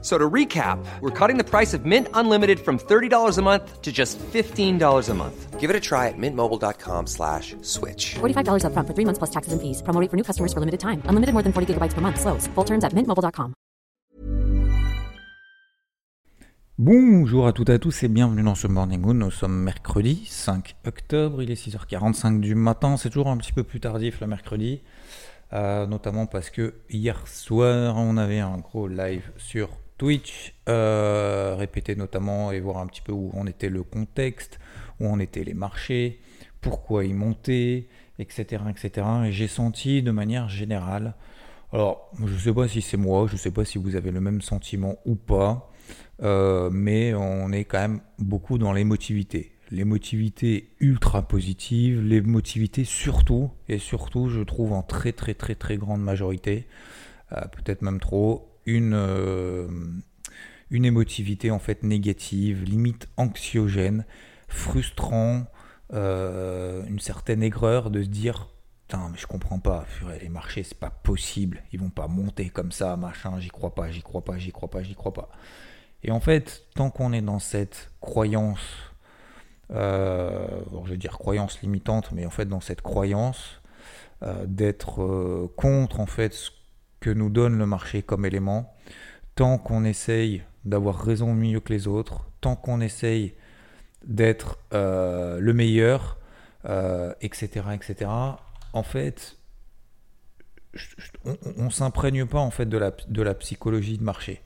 So to recap, we're cutting the price of Mint Unlimited from $30 a month to just $15 a month. Give it a try at mintmobile.com slash switch. $45 upfront for three months plus taxes and fees. Promo rate for new customers for limited time. Unlimited more than 40 gigabytes per month. Slows. Full terms at mintmobile.com. Bonjour à toutes et à tous et bienvenue dans ce Morning Moon. Nous sommes mercredi 5 octobre, il est 6h45 du matin. C'est toujours un petit peu plus tardif le mercredi, euh, notamment parce que hier soir on avait un gros live sur Twitch, euh, répéter notamment et voir un petit peu où en était le contexte, où en étaient les marchés, pourquoi ils montaient, etc. etc. Et j'ai senti de manière générale, alors je ne sais pas si c'est moi, je ne sais pas si vous avez le même sentiment ou pas, euh, mais on est quand même beaucoup dans l'émotivité. L'émotivité ultra positive, l'émotivité surtout, et surtout je trouve en très très très très grande majorité, euh, peut-être même trop, une, euh, une émotivité en fait négative, limite anxiogène, frustrant, euh, une certaine aigreur de se dire Putain, mais je comprends pas, les marchés, c'est pas possible, ils vont pas monter comme ça, machin, j'y crois pas, j'y crois pas, j'y crois pas, j'y crois pas. Et en fait, tant qu'on est dans cette croyance, euh, je vais dire croyance limitante, mais en fait dans cette croyance euh, d'être contre en fait ce que nous donne le marché comme élément, tant qu'on essaye d'avoir raison mieux que les autres, tant qu'on essaye d'être euh, le meilleur, euh, etc., etc. En fait, on, on s'imprègne pas en fait de la, de la psychologie de marché.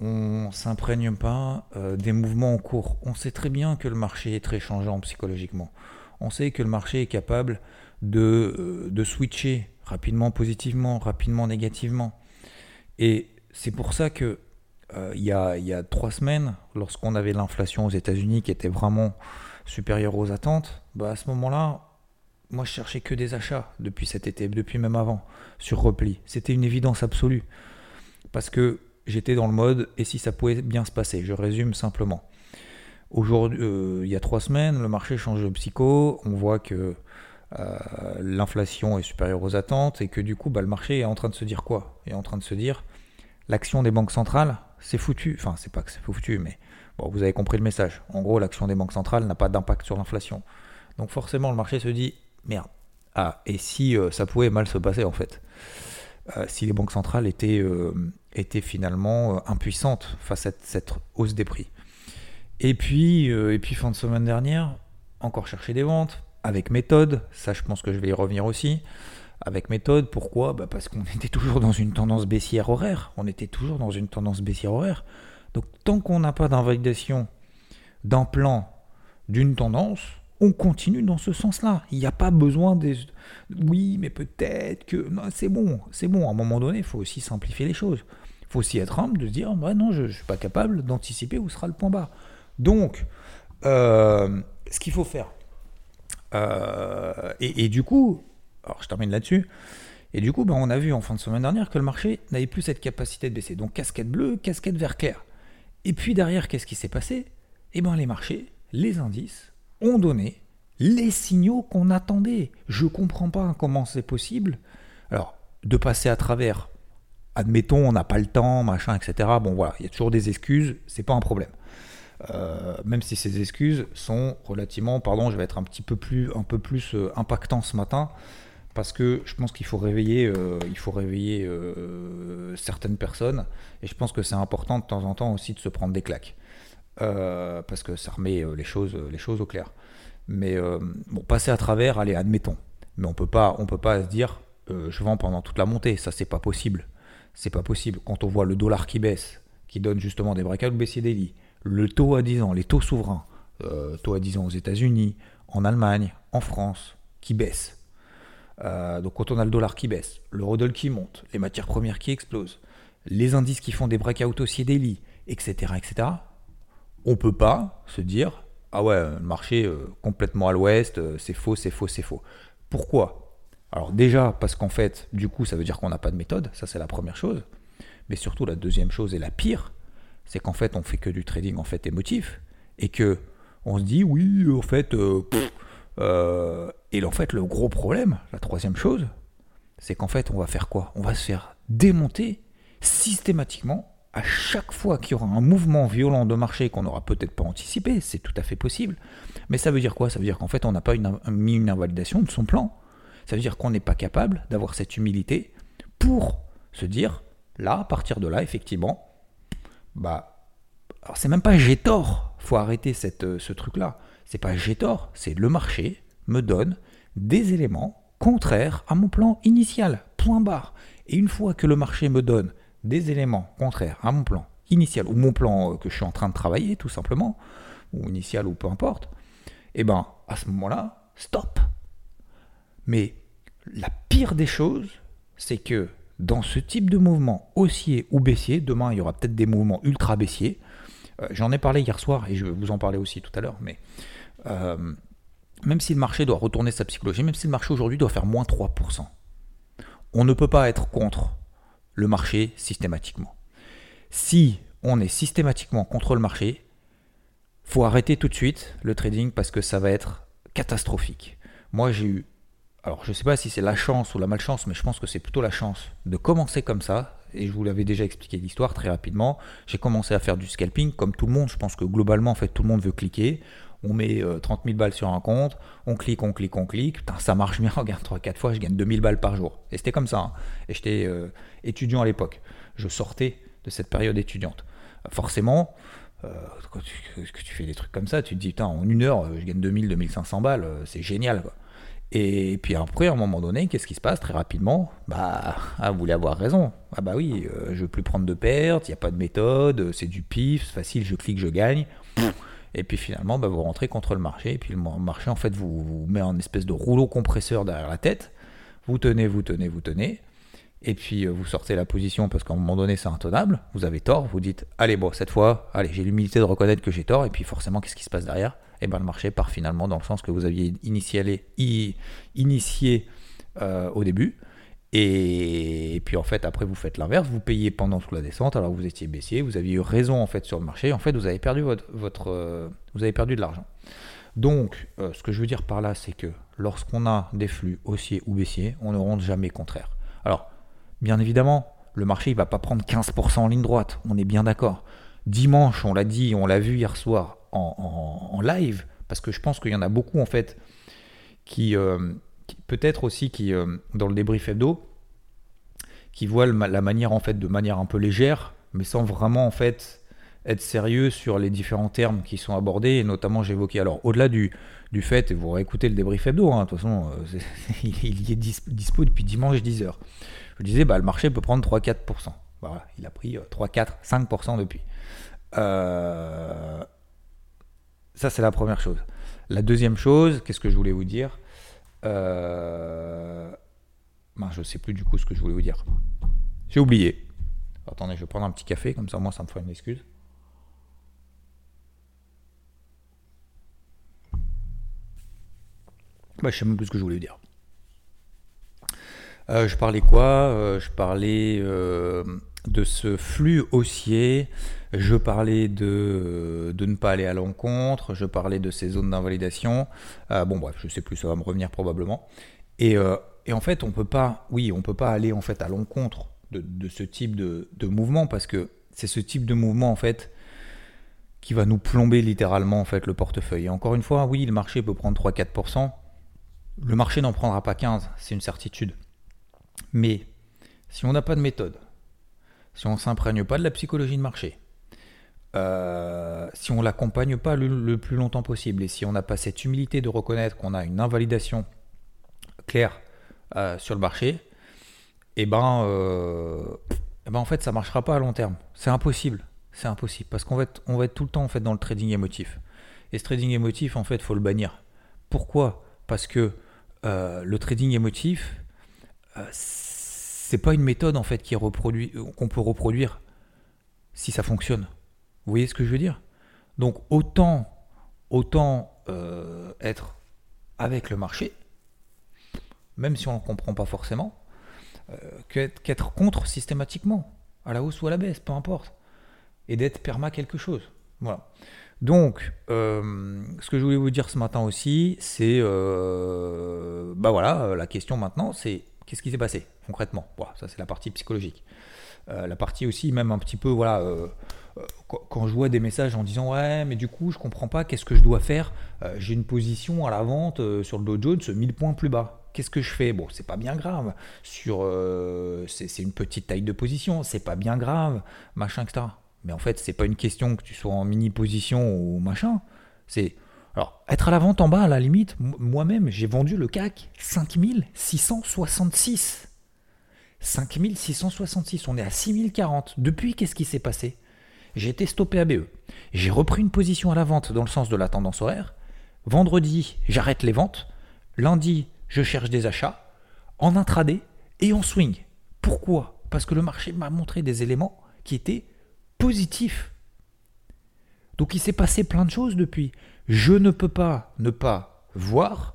On s'imprègne pas euh, des mouvements en cours. On sait très bien que le marché est très changeant psychologiquement. On sait que le marché est capable de switcher rapidement positivement, rapidement négativement. Et c'est pour ça que euh, il y, a, y a trois semaines, lorsqu'on avait l'inflation aux États-Unis qui était vraiment supérieure aux attentes, bah à ce moment-là, moi je cherchais que des achats depuis cet été, depuis même avant, sur repli. C'était une évidence absolue. Parce que j'étais dans le mode et si ça pouvait bien se passer? Je résume simplement. Aujourd'hui, euh, il y a trois semaines, le marché change de psycho. On voit que l'inflation est supérieure aux attentes et que du coup, bah, le marché est en train de se dire quoi? Est en train de se dire l'action des banques centrales, c'est foutu. Enfin, c'est pas que c'est foutu, mais vous avez compris le message. En gros, l'action des banques centrales n'a pas d'impact sur l'inflation. Donc forcément, le marché se dit merde. Ah, et si euh, ça pouvait mal se passer en fait? Euh, Si les banques centrales étaient, euh, finalement euh, impuissantes face à cette hausse des prix. Euh, et puis fin de semaine dernière, encore chercher des ventes avec méthode. Ça, je pense que je vais y revenir aussi. Avec méthode, pourquoi? Bah, Parce qu'on était toujours dans une tendance baissière horaire. On était toujours dans une tendance baissière horaire. Donc, tant qu'on n'a pas d'invalidation d'un plan, d'une tendance, on continue dans ce sens-là. Il n'y a pas besoin des. Oui, mais peut-être que. C'est bon, c'est bon. À un moment donné, il faut aussi simplifier les choses. Il faut aussi être humble de se dire bah non, je ne suis pas capable d'anticiper où sera le point bas. Donc, euh, ce qu'il faut faire. Euh, et, du coup, alors je termine là-dessus. Et du coup, ben, on a vu en fin de semaine dernière que le marché n'avait plus cette capacité de baisser. Donc casquette bleue, casquette vert clair. Et puis derrière, qu'est-ce qui s'est passé? Eh bien, les marchés, les indices, ont donné les signaux qu'on attendait. Je comprends pas comment c'est possible. Alors, de passer à travers, admettons, on n'a pas le temps, machin, etc. Bon, voilà, il y a toujours des excuses, c'est pas un problème. Euh, même si ces excuses sont relativement, pardon, je vais être un petit peu plus, un peu plus euh, impactant ce matin, parce que je pense qu'il faut réveiller, euh, il faut réveiller certaines personnes, et je pense que c'est important de temps en temps aussi de se prendre des claques, parce que ça remet les choses, les choses au clair. Mais bon, passer à travers, allez, admettons. Mais on peut pas, on peut pas se dire, je vends pendant toute la montée, ça c'est pas possible. C'est pas possible. Quand on voit le dollar qui baisse, qui donne justement des breakouts baissiers daily, le taux à 10 ans, les taux souverains, euh, taux à 10 ans aux États-Unis, en Allemagne, en France, qui baissent. Euh, donc quand on a le dollar qui baisse, le rodol qui monte, les matières premières qui explosent, les indices qui font des breakouts haussiers etc., etc., on peut pas se dire ah ouais, le marché euh, complètement à l'ouest, c'est faux, c'est faux, c'est faux. Pourquoi? Alors déjà parce qu'en fait, du coup, ça veut dire qu'on n'a pas de méthode, ça c'est la première chose. Mais surtout, la deuxième chose et la pire, c'est qu'en fait, on fait que du trading en fait émotif et que on se dit oui, en fait, euh, euh, et en fait, le gros problème, la troisième chose, c'est qu'en fait, on va faire quoi? On va se faire démonter systématiquement à chaque fois qu'il y aura un mouvement violent de marché qu'on n'aura peut-être pas anticipé, c'est tout à fait possible. Mais ça veut dire quoi? Ça veut dire qu'en fait, on n'a pas mis une invalidation de son plan. Ça veut dire qu'on n'est pas capable d'avoir cette humilité pour se dire, là, à partir de là, effectivement, bah, alors c'est même pas j'ai tort, faut arrêter cette, euh, ce truc-là. C'est pas j'ai tort, c'est le marché me donne des éléments contraires à mon plan initial. Point barre. Et une fois que le marché me donne des éléments contraires à mon plan initial, ou mon plan euh, que je suis en train de travailler tout simplement, ou initial ou peu importe, et eh ben à ce moment-là, stop. Mais la pire des choses, c'est que dans ce type de mouvement haussier ou baissier, demain il y aura peut-être des mouvements ultra baissiers. Euh, j'en ai parlé hier soir et je vais vous en parler aussi tout à l'heure, mais euh, même si le marché doit retourner sa psychologie, même si le marché aujourd'hui doit faire moins 3%, on ne peut pas être contre le marché systématiquement. Si on est systématiquement contre le marché, faut arrêter tout de suite le trading parce que ça va être catastrophique. Moi, j'ai eu, alors je ne sais pas si c'est la chance ou la malchance, mais je pense que c'est plutôt la chance de commencer comme ça. Et je vous l'avais déjà expliqué l'histoire très rapidement. J'ai commencé à faire du scalping comme tout le monde. Je pense que globalement, en fait, tout le monde veut cliquer on met 30 euh, 000 balles sur un compte, on clique, on clique, on clique, putain, ça marche bien, regarde 3-4 fois, je gagne 2000 balles par jour. Et c'était comme ça. Hein. Et j'étais euh, étudiant à l'époque. Je sortais de cette période étudiante. Forcément, euh, quand tu, fais des trucs comme ça, tu te dis, putain, en une heure, je gagne 2000, 2500 balles, c'est génial. Et puis après, à un moment donné, qu'est-ce qui se passe très rapidement? Bah, ah, vous voulez avoir raison. Ah bah oui, je veux plus prendre de pertes, il n'y a pas de méthode, c'est du pif, c'est facile, je clique, je gagne. Et puis finalement, bah, vous rentrez contre le marché. Et puis le marché, en fait, vous, met en espèce de rouleau compresseur derrière la tête. Vous tenez, vous tenez, vous tenez. Et puis euh, vous sortez la position parce qu'à un moment donné, c'est intenable. Vous avez tort. Vous dites, allez, bon, cette fois, allez, j'ai l'humilité de reconnaître que j'ai tort. Et puis forcément, qu'est-ce qui se passe derrière? Et eh bien, le marché part finalement dans le sens que vous aviez initié, euh, au début. Et, puis en fait, après, vous faites l'inverse, vous payez pendant toute la descente, alors vous étiez baissier, vous aviez eu raison en fait sur le marché, en fait, vous avez perdu, votre, euh, vous avez perdu de l'argent. Donc, euh, ce que je veux dire par là, c'est que lorsqu'on a des flux haussiers ou baissiers, on ne rentre jamais contraire. Alors, bien évidemment, le marché, il va pas prendre 15% en ligne droite, on est bien d'accord. Dimanche, on l'a dit, on l'a vu hier soir en, live, parce que je pense qu'il y en a beaucoup en fait qui, euh, peut-être aussi qui, euh, dans le débrief hebdo, qui voit la manière en fait de manière un peu légère, mais sans vraiment en fait être sérieux sur les différents termes qui sont abordés, et notamment j'évoquais, alors au-delà du, du fait, et vous réécoutez le débrief hebdo, hein, de toute façon, euh, il y est dispo depuis dimanche 10h. Je disais, bah, le marché peut prendre 3-4%. Voilà, il a pris 3, 4, 5% depuis. Euh, ça, c'est la première chose. La deuxième chose, qu'est-ce que je voulais vous dire? Euh... je sais plus du coup ce que je voulais vous dire. J'ai oublié. Attendez, je vais prendre un petit café, comme ça moi ça me fera une excuse. Bah, je sais même plus ce que je voulais vous dire. Euh, je parlais quoi? Je parlais de ce flux haussier, je parlais de, ne pas aller à l'encontre, je parlais de ces zones d'invalidation. Euh, bon bref, je sais plus, ça va me revenir probablement. Et, euh, et en fait, on peut pas, oui, on peut pas aller en fait à l'encontre de, de, ce type de, de, mouvement parce que c'est ce type de mouvement en fait qui va nous plomber littéralement en fait le portefeuille. Et encore une fois, oui, le marché peut prendre 3-4%. Le marché n'en prendra pas 15, c'est une certitude. Mais si on n'a pas de méthode, si on ne s'imprègne pas de la psychologie de marché, euh, si on l'accompagne pas le, plus longtemps possible et si on n'a pas cette humilité de reconnaître qu'on a une invalidation claire euh, sur le marché, eh ben, euh, eh ben en fait ça marchera pas à long terme. C'est impossible, c'est impossible parce qu'on va être, va être tout le temps en fait dans le trading émotif. Et ce trading émotif en fait faut le bannir. Pourquoi? Parce que le trading émotif pas une méthode en fait qui reproduit qu'on peut reproduire si ça fonctionne. Vous voyez ce que je veux dire? Donc autant autant euh, être avec le marché, même si on ne comprend pas forcément, euh, qu'être contre systématiquement. à la hausse ou à la baisse, peu importe. Et d'être perma quelque chose. Voilà. Donc, euh, ce que je voulais vous dire ce matin aussi, c'est, euh, bah voilà, la question maintenant, c'est qu'est-ce qui s'est passé concrètement? Voilà, ça c'est la partie psychologique. Euh, la partie aussi, même un petit peu, voilà, quand je vois des messages en disant ouais, mais du coup, je comprends pas, qu'est-ce que je dois faire? J'ai une position à la vente sur le Dow Jones 1000 points plus bas. Qu'est-ce que je fais? Bon, c'est pas bien grave. Sur, c'est une petite taille de position, c'est pas bien grave, machin, etc. Mais en fait, c'est pas une question que tu sois en mini position ou machin. C'est alors être à la vente en bas, à la limite, moi-même, j'ai vendu le CAC 5666. 5666, on est à 6040. Depuis, qu'est-ce qui s'est passé? J'ai été stoppé ABE. J'ai repris une position à la vente dans le sens de la tendance horaire. Vendredi, j'arrête les ventes. Lundi, je cherche des achats. En intraday et en swing. Pourquoi? Parce que le marché m'a montré des éléments qui étaient positif. Donc il s'est passé plein de choses depuis. Je ne peux pas ne pas voir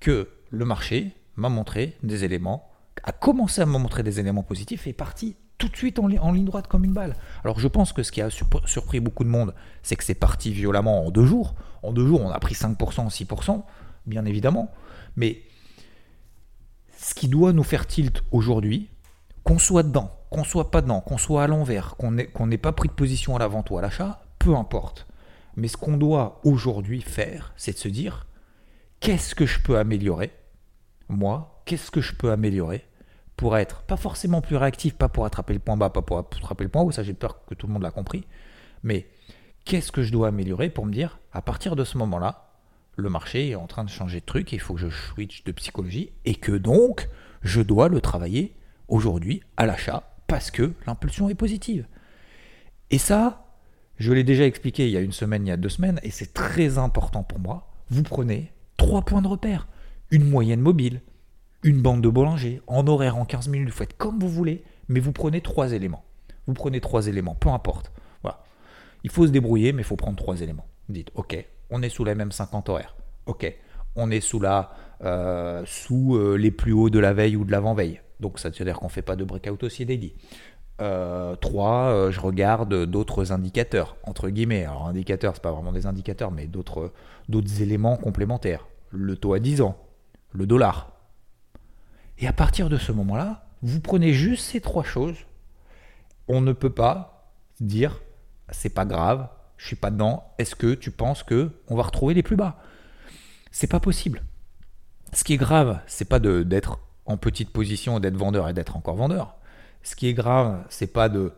que le marché m'a montré des éléments, a commencé à me montrer des éléments positifs et est parti tout de suite en, ligne droite comme une balle. Alors je pense que ce qui a surpris beaucoup de monde, c'est que c'est parti violemment en deux jours. En deux jours, on a pris 5%, 6%, bien évidemment. Mais ce qui doit nous faire tilt aujourd'hui, qu'on soit dedans, qu'on soit pas dedans, qu'on soit à l'envers, qu'on n'ait pas pris de position à la ou à l'achat, peu importe. Mais ce qu'on doit aujourd'hui faire, c'est de se dire qu'est-ce que je peux améliorer Moi, qu'est-ce que je peux améliorer pour être pas forcément plus réactif, pas pour attraper le point bas, pas pour attraper le point haut, ça j'ai peur que tout le monde l'a compris, mais qu'est-ce que je dois améliorer pour me dire à partir de ce moment-là, le marché est en train de changer de truc, il faut que je switch de psychologie et que donc je dois le travailler aujourd'hui à l'achat parce que l'impulsion est positive. Et ça, je l'ai déjà expliqué il y a une semaine, il y a deux semaines, et c'est très important pour moi. Vous prenez trois points de repère. Une moyenne mobile, une bande de Bollinger, en horaire en 15 minutes, vous faites comme vous voulez, mais vous prenez trois éléments. Vous prenez trois éléments, peu importe. Voilà. Il faut se débrouiller, mais il faut prendre trois éléments. Vous dites, ok, on est sous la même 50 horaires. Ok, on est sous, la, euh, sous euh, les plus hauts de la veille ou de l'avant-veille. Donc ça veut dire qu'on ne fait pas de breakout aussi daily. Euh, 3, euh, je regarde d'autres indicateurs, entre guillemets. Alors indicateurs, ce pas vraiment des indicateurs, mais d'autres, éléments complémentaires. Le taux à 10 ans, le dollar. Et à partir de ce moment-là, vous prenez juste ces trois choses. On ne peut pas dire c'est pas grave, je suis pas dedans. Est-ce que tu penses que on va retrouver les plus bas? C'est pas possible. Ce qui est grave, c'est pas d'être en petite position d'être vendeur et d'être encore vendeur. Ce qui est grave, c'est pas de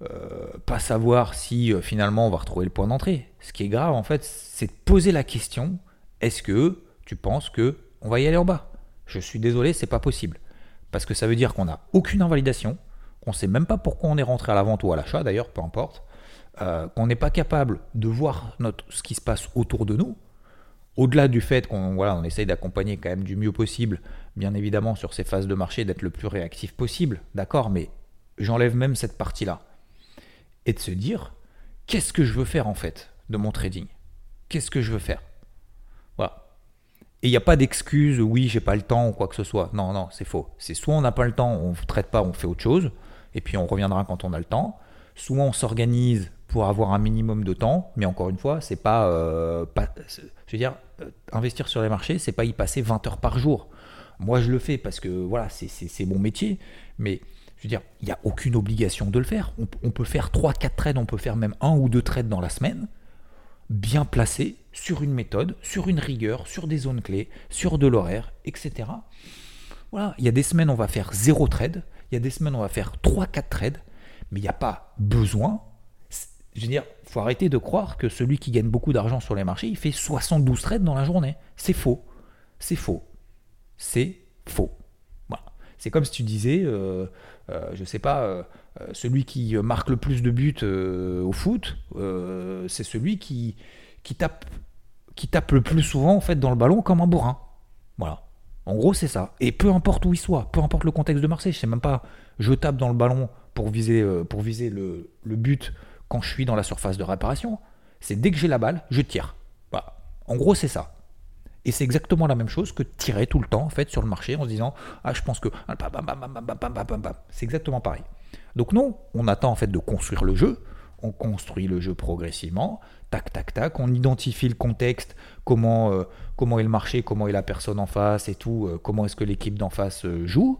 euh, pas savoir si euh, finalement on va retrouver le point d'entrée. Ce qui est grave en fait, c'est de poser la question est-ce que tu penses que on va y aller en bas? Je suis désolé, c'est pas possible. Parce que ça veut dire qu'on n'a aucune invalidation, qu'on sait même pas pourquoi on est rentré à la vente ou à l'achat d'ailleurs, peu importe, euh, qu'on n'est pas capable de voir ce qui se passe autour de nous. Au-delà du fait qu'on voilà, on essaye d'accompagner quand même du mieux possible, bien évidemment, sur ces phases de marché, d'être le plus réactif possible, d'accord, mais j'enlève même cette partie-là. Et de se dire, qu'est-ce que je veux faire en fait de mon trading? Qu'est-ce que je veux faire? Voilà. Et il n'y a pas d'excuse, oui, j'ai pas le temps ou quoi que ce soit. Non, non, c'est faux. C'est soit on n'a pas le temps, on ne traite pas, on fait autre chose, et puis on reviendra quand on a le temps. Soit on s'organise pour avoir un minimum de temps, mais encore une fois, c'est pas, euh, pas je veux dire, euh, investir sur les marchés, c'est pas y passer 20 heures par jour. Moi, je le fais parce que voilà, c'est mon métier, mais je veux dire, il n'y a aucune obligation de le faire. On, peut faire 3-4 trades, on peut faire même un ou deux trades dans la semaine, bien placés, sur une méthode, sur une rigueur, sur des zones clés, sur de l'horaire, etc. Voilà, il y a des semaines, on va faire 0 trade, il y a des semaines, on va faire 3-4 trades, mais il n'y a pas besoin je veux dire, faut arrêter de croire que celui qui gagne beaucoup d'argent sur les marchés, il fait 72 trades dans la journée. C'est faux. C'est faux. C'est faux. Voilà. C'est comme si tu disais, euh, euh, je sais pas, euh, celui qui marque le plus de buts au foot, c'est celui qui, qui, tape, qui tape le plus souvent en fait dans le ballon comme un bourrin. Voilà. En gros, c'est ça. Et peu importe où il soit, peu importe le contexte de Marseille, je sais même pas, je tape dans le ballon pour viser, pour viser le, but quand je suis dans la surface de réparation. C'est dès que j'ai la balle, je tire. En gros, c'est ça. Et c'est exactement la même chose que tirer tout le temps en fait sur le marché en se disant ah je pense que c'est exactement pareil. Donc non, on attend en fait de construire le jeu, on construit le jeu progressivement, tac tac tac, on identifie le contexte, comment, euh, comment est le marché, comment est la personne en face et tout, euh, comment est-ce que l'équipe d'en face euh, joue.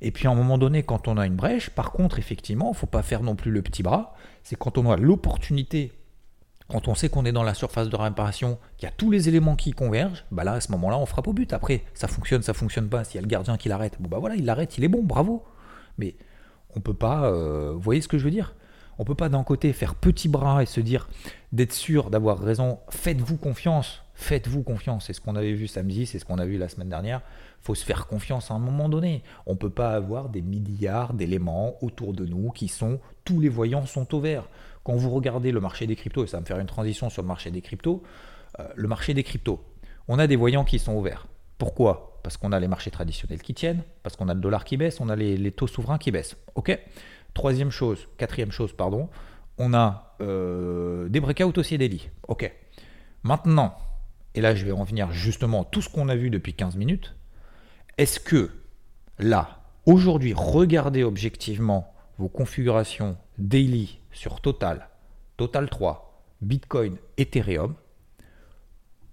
Et puis à un moment donné, quand on a une brèche, par contre, effectivement, il ne faut pas faire non plus le petit bras, c'est quand on a l'opportunité quand on sait qu'on est dans la surface de réparation, qu'il y a tous les éléments qui convergent, bah là, à ce moment-là, on frappe au but. Après, ça fonctionne, ça fonctionne pas. S'il y a le gardien qui l'arrête, bon bah voilà, il l'arrête, il est bon, bravo. Mais on peut pas, vous voyez ce que je veux dire? On peut pas d'un côté faire petit bras et se dire d'être sûr d'avoir raison. Faites-vous confiance. Faites-vous confiance. C'est ce qu'on avait vu samedi, c'est ce qu'on a vu la semaine dernière. faut se faire confiance à un moment donné. On ne peut pas avoir des milliards d'éléments autour de nous qui sont, tous les voyants sont au vert. Quand vous regardez le marché des cryptos, et ça va me faire une transition sur le marché des cryptos, euh, le marché des cryptos, on a des voyants qui sont au vert. Pourquoi? Parce qu'on a les marchés traditionnels qui tiennent, parce qu'on a le dollar qui baisse, on a les, taux souverains qui baissent. Ok? Troisième chose, quatrième chose, pardon, on a euh, des breakouts aussi des lits. Ok. Maintenant, et là je vais revenir justement tout ce qu'on a vu depuis 15 minutes, est-ce que là, aujourd'hui, regardez objectivement vos configurations daily sur Total, Total 3, Bitcoin, Ethereum,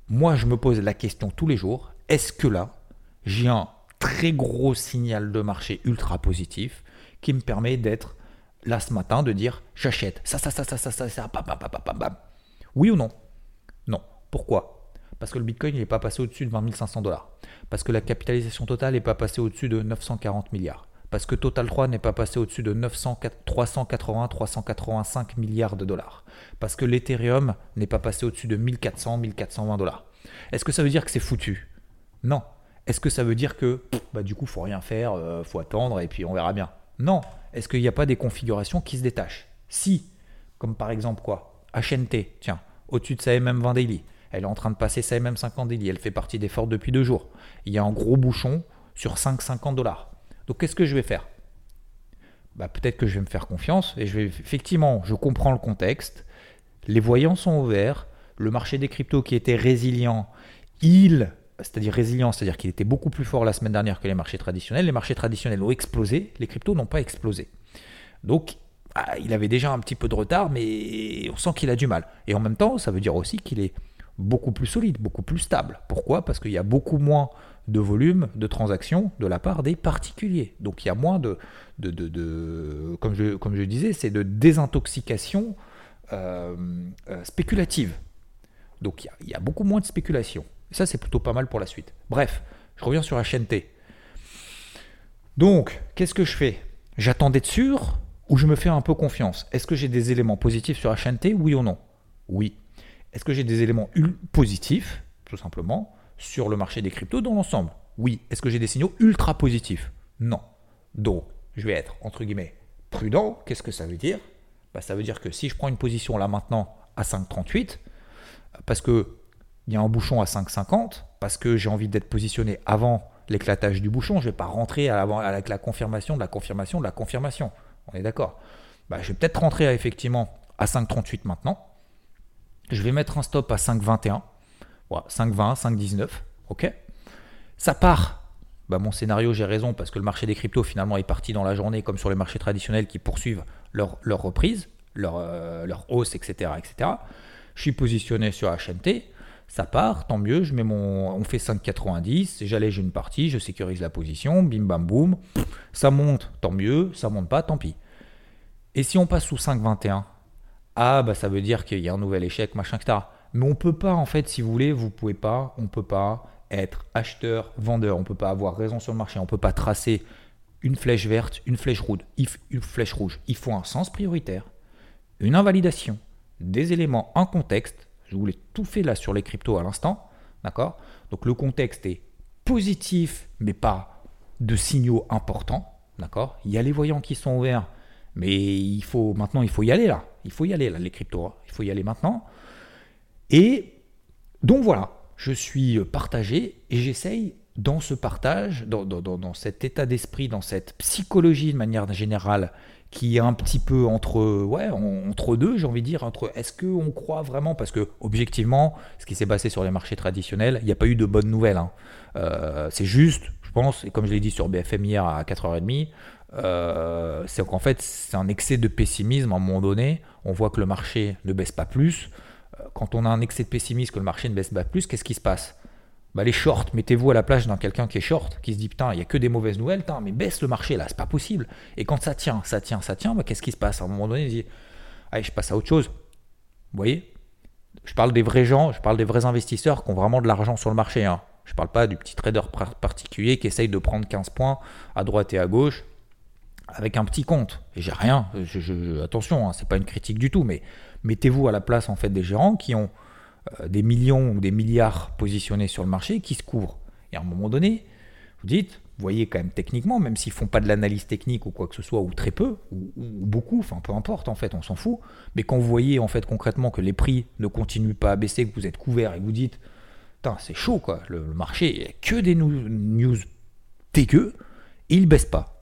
moi je me pose la question tous les jours, est-ce que là, j'ai un très gros signal de marché ultra positif qui me permet d'être là ce matin, de dire j'achète ça, ça, ça, ça, ça, ça, ça, bam, bam, bam, bam, Oui ou non? Non. Pourquoi? Parce que le Bitcoin n'est pas passé au-dessus de 20 500 dollars. Parce que la capitalisation totale n'est pas passée au-dessus de 940 milliards. Parce que Total 3 n'est pas passé au-dessus de 380-385 milliards de dollars. Parce que l'Ethereum n'est pas passé au-dessus de 1400-1420 dollars. Est-ce que ça veut dire que c'est foutu? Non. Est-ce que ça veut dire que bah, du coup, faut rien faire, euh, faut attendre et puis on verra bien? Non. Est-ce qu'il n'y a pas des configurations qui se détachent? Si, comme par exemple quoi? HNT, tiens, au-dessus de sa MM20 daily, elle est en train de passer sa MM50 daily, elle fait partie des forts depuis deux jours. Il y a un gros bouchon sur 5,50 dollars. Donc qu'est-ce que je vais faire? Bah, Peut-être que je vais me faire confiance et je vais effectivement, je comprends le contexte, les voyants sont ouverts, le marché des cryptos qui était résilient, il c'est-à-dire résilient, c'est-à-dire qu'il était beaucoup plus fort la semaine dernière que les marchés traditionnels. Les marchés traditionnels ont explosé, les cryptos n'ont pas explosé. Donc, ah, il avait déjà un petit peu de retard, mais on sent qu'il a du mal. Et en même temps, ça veut dire aussi qu'il est beaucoup plus solide, beaucoup plus stable. Pourquoi? Parce qu'il y a beaucoup moins de volume de transactions de la part des particuliers. Donc il y a moins de, de, comme, je, comme je disais, c'est de désintoxication euh, euh, spéculative. Donc il y, a, il y, a, beaucoup moins de spéculation ça, c'est plutôt pas mal pour la suite. Bref, je reviens sur HNT. Donc, qu'est-ce que je fais? J'attends d'être sûr ou je me fais un peu confiance? Est-ce que j'ai des éléments positifs sur HNT Oui ou non? Oui. Est-ce que j'ai des éléments positifs, tout simplement, sur le marché des cryptos dans l'ensemble? Oui. Est-ce que j'ai des signaux ultra positifs? Non. Donc, je vais être, entre guillemets, prudent. Qu'est-ce que ça veut dire? Bah, Ça veut dire que si je prends une position là maintenant à 5,38, parce que il y a un bouchon à 5,50 parce que j'ai envie d'être positionné avant l'éclatage du bouchon. Je ne vais pas rentrer avec la confirmation de la confirmation de la confirmation. On est d'accord? Bah, Je vais peut-être rentrer effectivement à 5,38 maintenant. Je vais mettre un stop à 5,21. 5,20, 5,19. OK Ça part. Bah, mon scénario, j'ai raison parce que le marché des cryptos finalement est parti dans la journée comme sur les marchés traditionnels qui poursuivent leur, reprise, leur, euh, leur hausse, etc., etc. Je suis positionné sur HNT ça part, tant mieux, je mets mon, on fait 5,90, j'allège une partie, je sécurise la position, bim bam boum, ça monte, tant mieux, ça monte pas, tant pis. Et si on passe sous 5,21, ah bah ça veut dire qu'il y a un nouvel échec, machin, etc. Mais on peut pas, en fait, si vous voulez, vous pouvez pas, on peut pas être acheteur, vendeur, on peut pas avoir raison sur le marché, on peut pas tracer une flèche verte, une flèche rouge, une flèche rouge. Il faut un sens prioritaire, une invalidation, des éléments, un contexte je vous l'ai tout fait là sur les cryptos à l'instant. D'accord? Donc le contexte est positif, mais pas de signaux importants. D'accord? Il y a les voyants qui sont ouverts, mais il faut maintenant, il faut y aller là. Il faut y aller là, les cryptos. Hein. Il faut y aller maintenant. Et donc voilà, je suis partagé et j'essaye dans ce partage, dans, dans cet état d'esprit, dans cette psychologie de manière générale qui est un petit peu entre, ouais, entre deux, j'ai envie de dire, entre est-ce qu'on croit vraiment, parce que objectivement, ce qui s'est passé sur les marchés traditionnels, il n'y a pas eu de bonnes nouvelles. Hein. Euh, c'est juste, je pense, et comme je l'ai dit sur BFM hier à 4h30, euh, c'est qu'en fait, c'est un excès de pessimisme à un moment donné. On voit que le marché ne baisse pas plus. Euh, quand on a un excès de pessimisme, que le marché ne baisse pas plus, qu'est-ce qui se passe? Bah, Les shorts, mettez-vous à la place d'un quelqu'un qui est short, qui se dit putain, il n'y a que des mauvaises nouvelles, mais baisse le marché là, c'est pas possible. Et quand ça tient, ça tient, ça tient, bah, qu'est-ce qui se passe? À un moment donné, il dit allez, je passe à autre chose. Vous voyez? Je parle des vrais gens, je parle des vrais investisseurs qui ont vraiment de l'argent sur le marché. Hein. Je ne parle pas du petit trader particulier qui essaye de prendre 15 points à droite et à gauche avec un petit compte. Et j'ai rien. Attention, hein, c'est pas une critique du tout, mais mettez-vous à la place en fait des gérants qui ont euh, des millions ou des milliards positionnés sur le marché qui se couvrent. Et à un moment donné, vous dites, vous voyez quand même techniquement, même s'ils font pas de l'analyse technique ou quoi que ce soit, ou très peu, ou, beaucoup, enfin peu importe en fait, on s'en fout. Mais quand vous voyez en fait concrètement que les prix ne continuent pas à baisser, que vous êtes couvert et que vous dites, c'est chaud quoi, le, marché, il n'y a que des news, news dégueu, et il baisse pas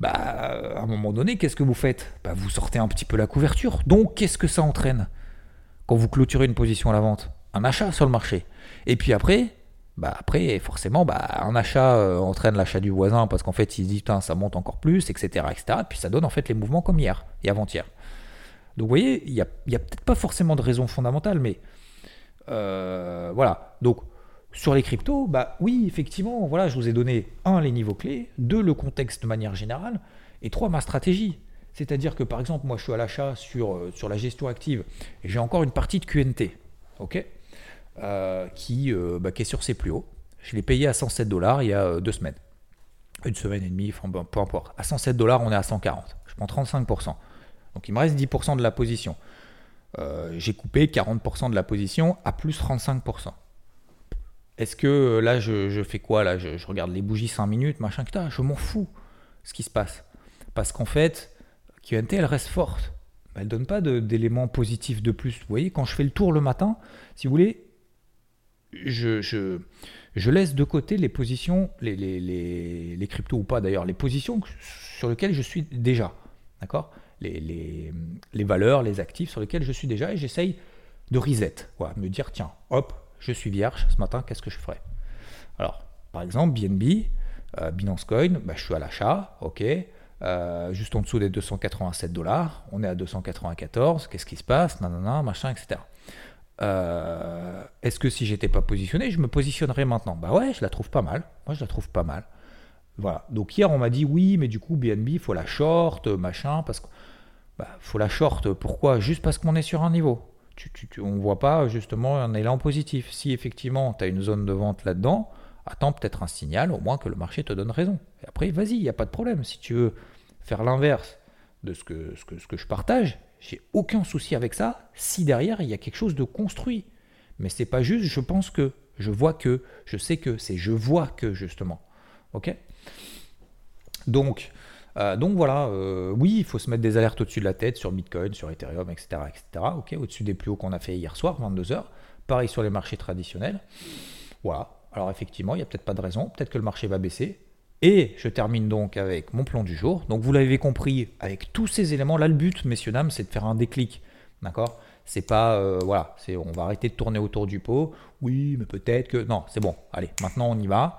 bah, à un moment donné, qu'est-ce que vous faites? Bah, Vous sortez un petit peu la couverture. Donc, qu'est-ce que ça entraîne? Quand vous clôturez une position à la vente Un achat sur le marché. Et puis après, bah après forcément, bah, un achat euh, entraîne l'achat du voisin parce qu'en fait, il se dit, ça monte encore plus, etc., etc. Et puis ça donne en fait les mouvements comme hier et avant-hier. Donc, vous voyez, il n'y a, a peut-être pas forcément de raison fondamentale, mais euh, voilà. Donc, sur les cryptos, bah oui, effectivement, voilà, je vous ai donné un les niveaux clés, deux le contexte de manière générale, et trois ma stratégie. C'est-à-dire que par exemple, moi je suis à l'achat sur, euh, la gestion active j'ai encore une partie de QNT, ok, euh, qui, euh, bah, qui, est sur ses plus hauts. Je l'ai payé à 107 dollars il y a deux semaines, une semaine et demie, enfin, peu importe. À 107 dollars, on est à 140. Je prends 35%. Donc il me reste 10% de la position. j'ai coupé 40% de la position à plus 35%. Est-ce que euh, là, je, fais quoi Là, je, regarde les bougies 5 minutes, machin, que je m'en fous ce qui se passe. Parce qu'en fait, QNT, elle reste forte. Elle ne donne pas d'éléments positifs de plus. Vous voyez, quand je fais le tour le matin, si vous voulez, je, je, laisse de côté les positions, les, cryptos ou pas d'ailleurs, les positions sur lesquelles je suis déjà. D'accord? Les, les, valeurs, les actifs sur lesquels je suis déjà et j'essaye de reset. Voilà, me dire, tiens, hop, je suis vierge ce matin, qu'est-ce que je ferais? Alors, par exemple, BNB, euh, Binance Coin, bah, je suis à l'achat, ok, euh, juste en dessous des 287 dollars, on est à 294, qu'est-ce qui se passe, nanana, machin, etc. Euh, est-ce que si j'étais pas positionné, je me positionnerais maintenant? Bah ouais, je la trouve pas mal. Moi, je la trouve pas mal. Voilà. Donc hier, on m'a dit oui, mais du coup, BNB, il faut la short, machin, parce que bah, faut la short. Pourquoi? Juste parce qu'on est sur un niveau on ne voit pas justement un élan positif. Si effectivement tu as une zone de vente là-dedans, attends peut-être un signal, au moins que le marché te donne raison. Et après, vas-y, il n'y a pas de problème. Si tu veux faire l'inverse de ce que, je partage, j'ai aucun souci avec ça si derrière il y a quelque chose de construit. Mais c'est pas juste je pense que, je vois que, je sais que, c'est je vois que justement. Ok? Donc, euh, donc voilà, euh, oui, il faut se mettre des alertes au-dessus de la tête sur Bitcoin, sur Ethereum, etc. etc. au-dessus des plus hauts qu'on a fait hier soir, 22h. Pareil sur les marchés traditionnels. Voilà. Alors effectivement, il n'y a peut-être pas de raison, peut-être que le marché va baisser. Et je termine donc avec mon plan du jour. Donc vous l'avez compris, avec tous ces éléments, là le but, messieurs, dames, c'est de faire un déclic. D'accord? C'est pas, euh, voilà, c'est, on va arrêter de tourner autour du pot. Oui, mais peut-être que. Non, c'est bon. Allez, maintenant on y va.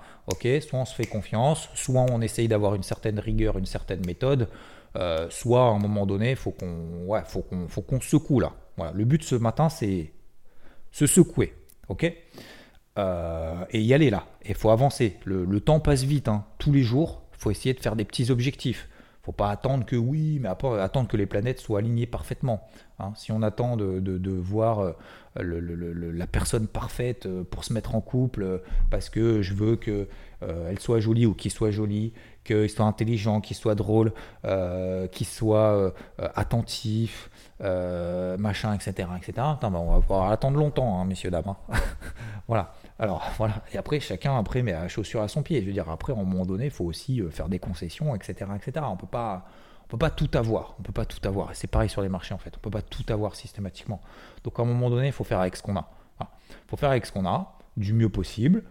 Soit on se fait confiance, soit on essaye d'avoir une certaine rigueur, une certaine méthode. Euh, soit à un moment donné, faut qu'on, ouais, faut secoue là. Voilà, le but ce matin, c'est se secouer. Ok? Euh, Et y aller là. Il faut avancer. Le, temps passe vite. Hein. Tous les jours, faut essayer de faire des petits objectifs faut pas attendre que oui, mais attendre que les planètes soient alignées parfaitement. Hein. Si on attend de, voir euh, la personne parfaite euh, pour se mettre en couple, euh, parce que je veux que elle soit jolie ou qu'il soit joli, qu'il soit intelligent, qu'il soit drôle, qu'il soit attentif, machin, etc., etc. Ben, on va pouvoir attendre longtemps, hein, messieurs dames. Hein. voilà. Alors voilà, et après chacun après met la chaussure à son pied. Je veux dire, après, à un moment donné, il faut aussi euh, faire des concessions, etc. etc. On peut pas. On peut pas tout avoir, on peut pas tout avoir. C'est pareil sur les marchés en fait, on peut pas tout avoir systématiquement. Donc à un moment donné, il faut faire avec ce qu'on a. Il faut faire avec ce qu'on a, du mieux possible,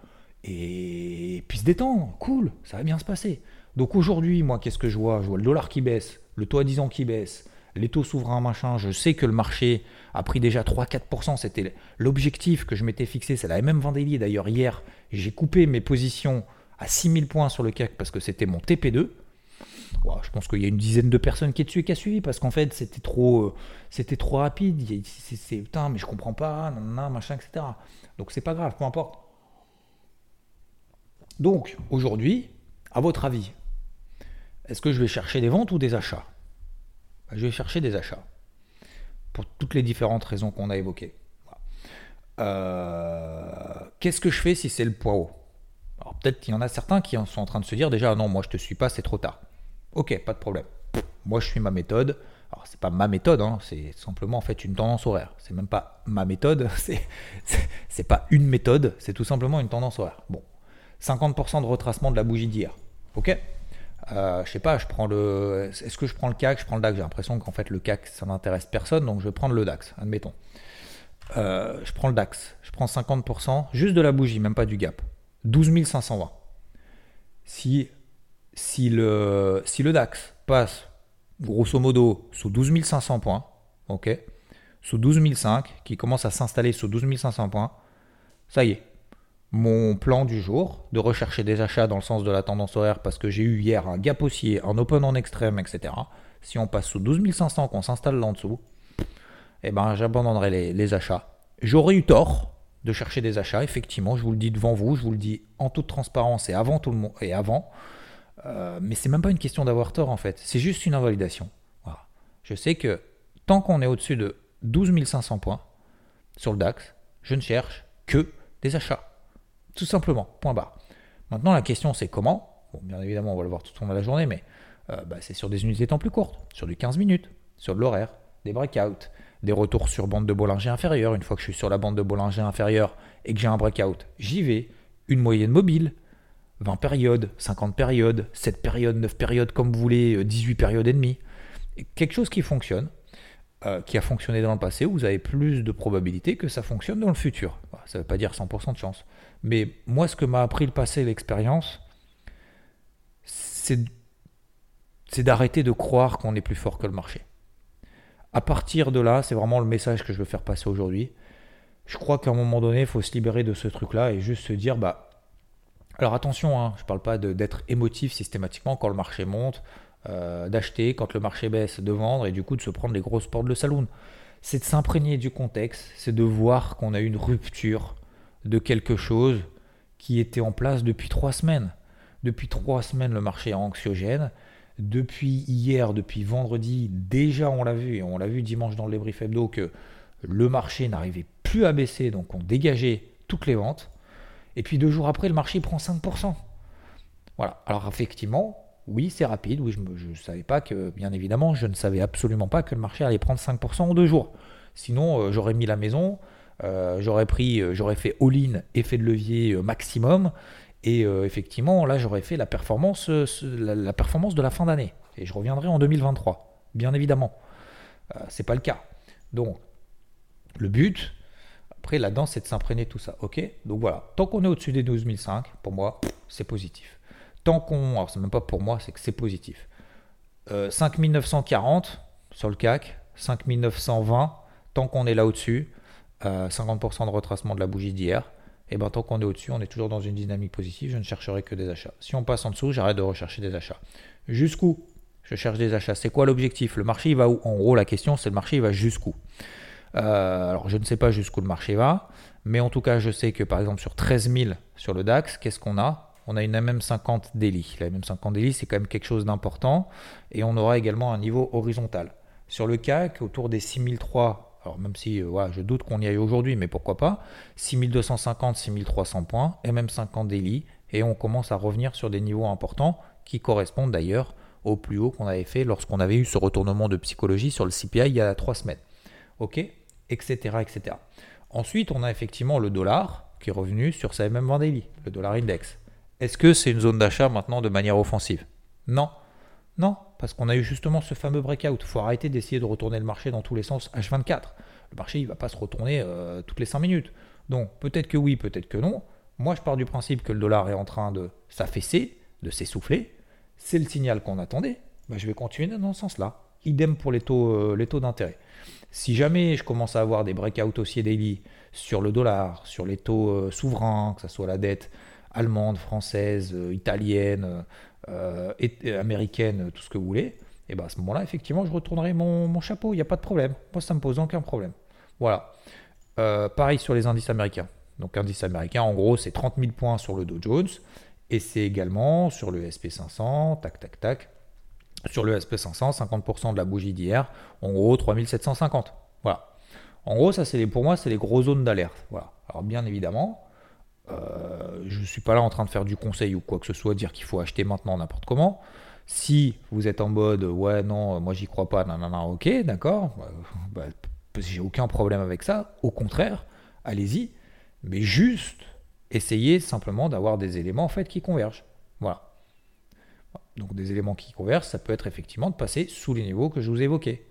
et puis se détendre, cool, ça va bien se passer. Donc aujourd'hui, moi, qu'est-ce que je vois? Je vois le dollar qui baisse, le taux à 10 ans qui baisse, les taux souverains, machin, je sais que le marché a pris déjà 3-4%, c'était l'objectif que je m'étais fixé, c'est la même Vendélier d'ailleurs hier, j'ai coupé mes positions à 6000 points sur le CAC parce que c'était mon TP2. Ouais, je pense qu'il y a une dizaine de personnes qui est dessus et qui a suivi parce qu'en fait c'était trop, euh, c'était trop rapide. C'est- putain, mais je comprends pas, nanana, machin, etc. Donc c'est pas grave, peu importe. Donc aujourd'hui, à votre avis, est-ce que je vais chercher des ventes ou des achats? Bah, Je vais chercher des achats pour toutes les différentes raisons qu'on a évoquées. Euh, Qu'est-ce que je fais si c'est le point haut Alors peut-être qu'il y en a certains qui sont en train de se dire déjà non, moi je te suis pas, c'est trop tard. Ok, pas de problème. Moi je suis ma méthode. Alors c'est pas ma méthode, hein, c'est simplement en fait une tendance horaire. C'est même pas ma méthode, c'est- c'est pas une méthode, c'est tout simplement une tendance horaire. Bon, 50% de retracement de la bougie d'hier. Ok? Euh, je sais pas, je prends le. Est-ce que je prends le CAC Je prends le DAX? J'ai l'impression qu'en fait le CAC ça n'intéresse personne, donc je vais prendre le DAX, admettons. Euh, je prends le DAX, je prends 50%, juste de la bougie, même pas du gap. 12 520. Si, si, le, si le DAX passe grosso modo sous 12 500 points, ok, sous 12 500, qui commence à s'installer sous 12 500 points, ça y est. Mon plan du jour, de rechercher des achats dans le sens de la tendance horaire, parce que j'ai eu hier un gap haussier, un open en extrême, etc. Si on passe sous 12 500, qu'on s'installe là en dessous, eh ben, j'abandonnerai les, achats. J'aurais eu tort de chercher des achats, effectivement, je vous le dis devant vous, je vous le dis en toute transparence et avant tout le monde et avant. Euh, mais c'est même pas une question d'avoir tort en fait, c'est juste une invalidation. Je sais que tant qu'on est au-dessus de 12 500 points sur le DAX, je ne cherche que des achats. Tout simplement, point barre. Maintenant, la question c'est comment? Bien évidemment, on va le voir tout au long de la journée, mais euh, bah, c'est sur des unités de temps plus courtes, sur du 15 minutes, sur de l'horaire, des breakouts, des retours sur bande de Bollinger inférieure. Une fois que je suis sur la bande de Bollinger inférieure et que j'ai un breakout, j'y vais. Une moyenne mobile, 20 périodes, 50 périodes, 7 périodes, 9 périodes, comme vous voulez, euh, 18 périodes et demie. Quelque chose qui fonctionne, euh, qui a fonctionné dans le passé, vous avez plus de probabilité que ça fonctionne dans le futur. Ça ne veut pas dire 100% de chance. Mais moi, ce que m'a appris le passé et l'expérience, c'est d'arrêter de croire qu'on est plus fort que le marché. À partir de là, c'est vraiment le message que je veux faire passer aujourd'hui. Je crois qu'à un moment donné, il faut se libérer de ce truc-là et juste se dire, bah, alors attention, hein, je ne parle pas d'être émotif systématiquement quand le marché monte, euh, d'acheter quand le marché baisse, de vendre et du coup de se prendre les grosses portes de saloon. C'est de s'imprégner du contexte, c'est de voir qu'on a une rupture de quelque chose qui était en place depuis trois semaines. Depuis trois semaines, le marché est anxiogène. Depuis hier, depuis vendredi, déjà on l'a vu, et on l'a vu dimanche dans le débrief hebdo, que le marché n'arrivait plus à baisser, donc on dégageait toutes les ventes. Et puis deux jours après, le marché prend 5%. Voilà. Alors effectivement, oui, c'est rapide. Oui, je ne savais pas que, bien évidemment, je ne savais absolument pas que le marché allait prendre 5% en deux jours. Sinon, euh, j'aurais mis la maison, j'aurais pris, euh, j'aurais fait all-in, effet de levier euh, maximum, et euh, effectivement, là, j'aurais fait la performance, euh, ce- la, performance de la fin d'année. Et je reviendrai en 2023, bien évidemment. Euh, c'est pas le cas. Donc, le but, après, là-dedans, c'est de s'imprégner tout ça. Ok? Donc voilà, tant qu'on est au-dessus des 12 005, pour moi, c'est positif. Tant qu'on. Alors, c'est même pas pour moi, c'est que c'est positif. Euh, 5940 sur le CAC, 5920, tant qu'on est là au-dessus, euh, 50% de retracement de la bougie d'hier, et ben tant qu'on est au-dessus, on est toujours dans une dynamique positive, je ne chercherai que des achats. Si on passe en dessous, j'arrête de rechercher des achats. Jusqu'où Je cherche des achats? C'est quoi l'objectif? Le marché va où? En gros, la question, c'est le marché il va jusqu'où? Euh, alors, je ne sais pas jusqu'où le marché va, mais en tout cas, je sais que par exemple sur 13 000 sur le DAX, qu'est-ce qu'on a? On a une MM50 daily. La MM50 daily, c'est quand même quelque chose d'important, et on aura également un niveau horizontal. Sur le CAC, autour des 6003, alors même si euh, je doute qu'on y aille aujourd'hui, mais pourquoi pas, 6250, 6300 points, MM50 daily, et on commence à revenir sur des niveaux importants qui correspondent d'ailleurs au plus haut qu'on avait fait lorsqu'on avait eu ce retournement de psychologie sur le CPI il y a trois semaines. Ok? Etc. etc. Ensuite, on a effectivement le dollar qui est revenu sur sa MM20 daily, le dollar index. Est-ce que c'est une zone d'achat maintenant de manière offensive? Non. Non, parce qu'on a eu justement ce fameux breakout. Il faut arrêter d'essayer de retourner le marché dans tous les sens H24. Le marché, il ne va pas se retourner euh, toutes les 5 minutes. Donc, peut-être que oui, peut-être que non. Moi, je pars du principe que le dollar est en train de s'affaisser, de s'essouffler. C'est le signal qu'on attendait. Bah, je vais continuer dans ce sens-là. Idem pour les taux, euh, les taux d'intérêt. Si jamais je commence à avoir des breakouts haussiers daily sur le dollar, sur les taux euh, souverains, que ce soit la dette allemande, française, italienne, euh, américaine, tout ce que vous voulez, et ben à ce moment-là, effectivement, je retournerai mon, chapeau. Il n'y a pas de problème. Moi, ça me pose aucun problème. Voilà. Euh, pareil sur les indices américains. Donc, indice américain, en gros, c'est 30 000 points sur le Dow Jones. Et c'est également sur le SP500, tac, tac, tac. Sur le SP500, 50% de la bougie d'hier, en gros 3750. Voilà. En gros, ça, c'est pour moi, c'est les gros zones d'alerte. Voilà. Alors, bien évidemment, euh, je ne suis pas là en train de faire du conseil ou quoi que ce soit, dire qu'il faut acheter maintenant n'importe comment. Si vous êtes en mode ouais, non, moi j'y crois pas, nanana, ok, d'accord, bah, bah, j'ai aucun problème avec ça. Au contraire, allez-y, mais juste essayez simplement d'avoir des éléments en fait qui convergent. Voilà. Donc des éléments qui convergent, ça peut être effectivement de passer sous les niveaux que je vous évoquais.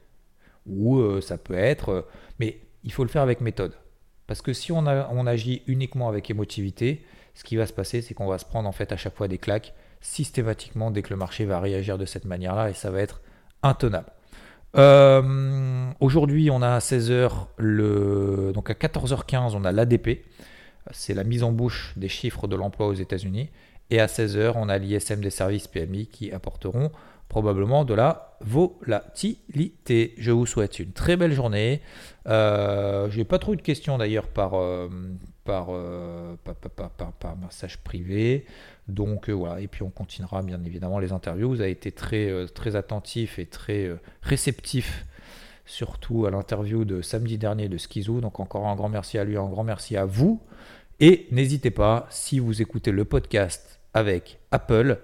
Ou euh, ça peut être... euh, mais il faut le faire avec méthode. Parce que si on, agit uniquement avec émotivité, ce qui va se passer, c'est qu'on va se prendre en fait à chaque fois des claques systématiquement dès que le marché va réagir de cette manière-là et ça va être intenable. Euh, Aujourd'hui, on a à 16h, le... donc à 14h15, on a l'ADP. C'est la mise en bouche des chiffres de l'emploi aux États-Unis. Et à 16h, on a l'ISM des services PMI qui apporteront probablement de la volatilité. Je vous souhaite une très belle journée. Euh, Je n'ai pas trop de questions d'ailleurs par, euh, euh, message privé. Donc voilà, et puis on continuera bien évidemment les interviews. Vous avez été très, très attentif et très réceptif, surtout à l'interview de samedi dernier de Skizou. Donc encore un grand merci à lui, un grand merci à vous. Et n'hésitez pas, si vous écoutez le podcast avec Apple,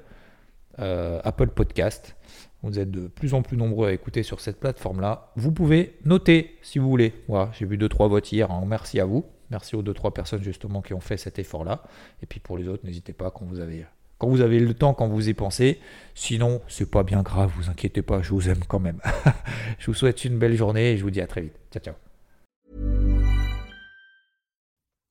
Apple Podcast, vous êtes de plus en plus nombreux à écouter sur cette plateforme-là. Vous pouvez noter si vous voulez. Voilà, j'ai vu 2-3 votes hier. hein. Merci à vous. Merci aux 2-3 personnes justement qui ont fait cet effort-là. Et puis pour les autres, n'hésitez pas quand vous avez, quand vous avez le temps, quand vous y pensez. Sinon, c'est pas bien grave, vous inquiétez pas, je vous aime quand même. je vous souhaite une belle journée et je vous dis à très vite. Ciao, ciao.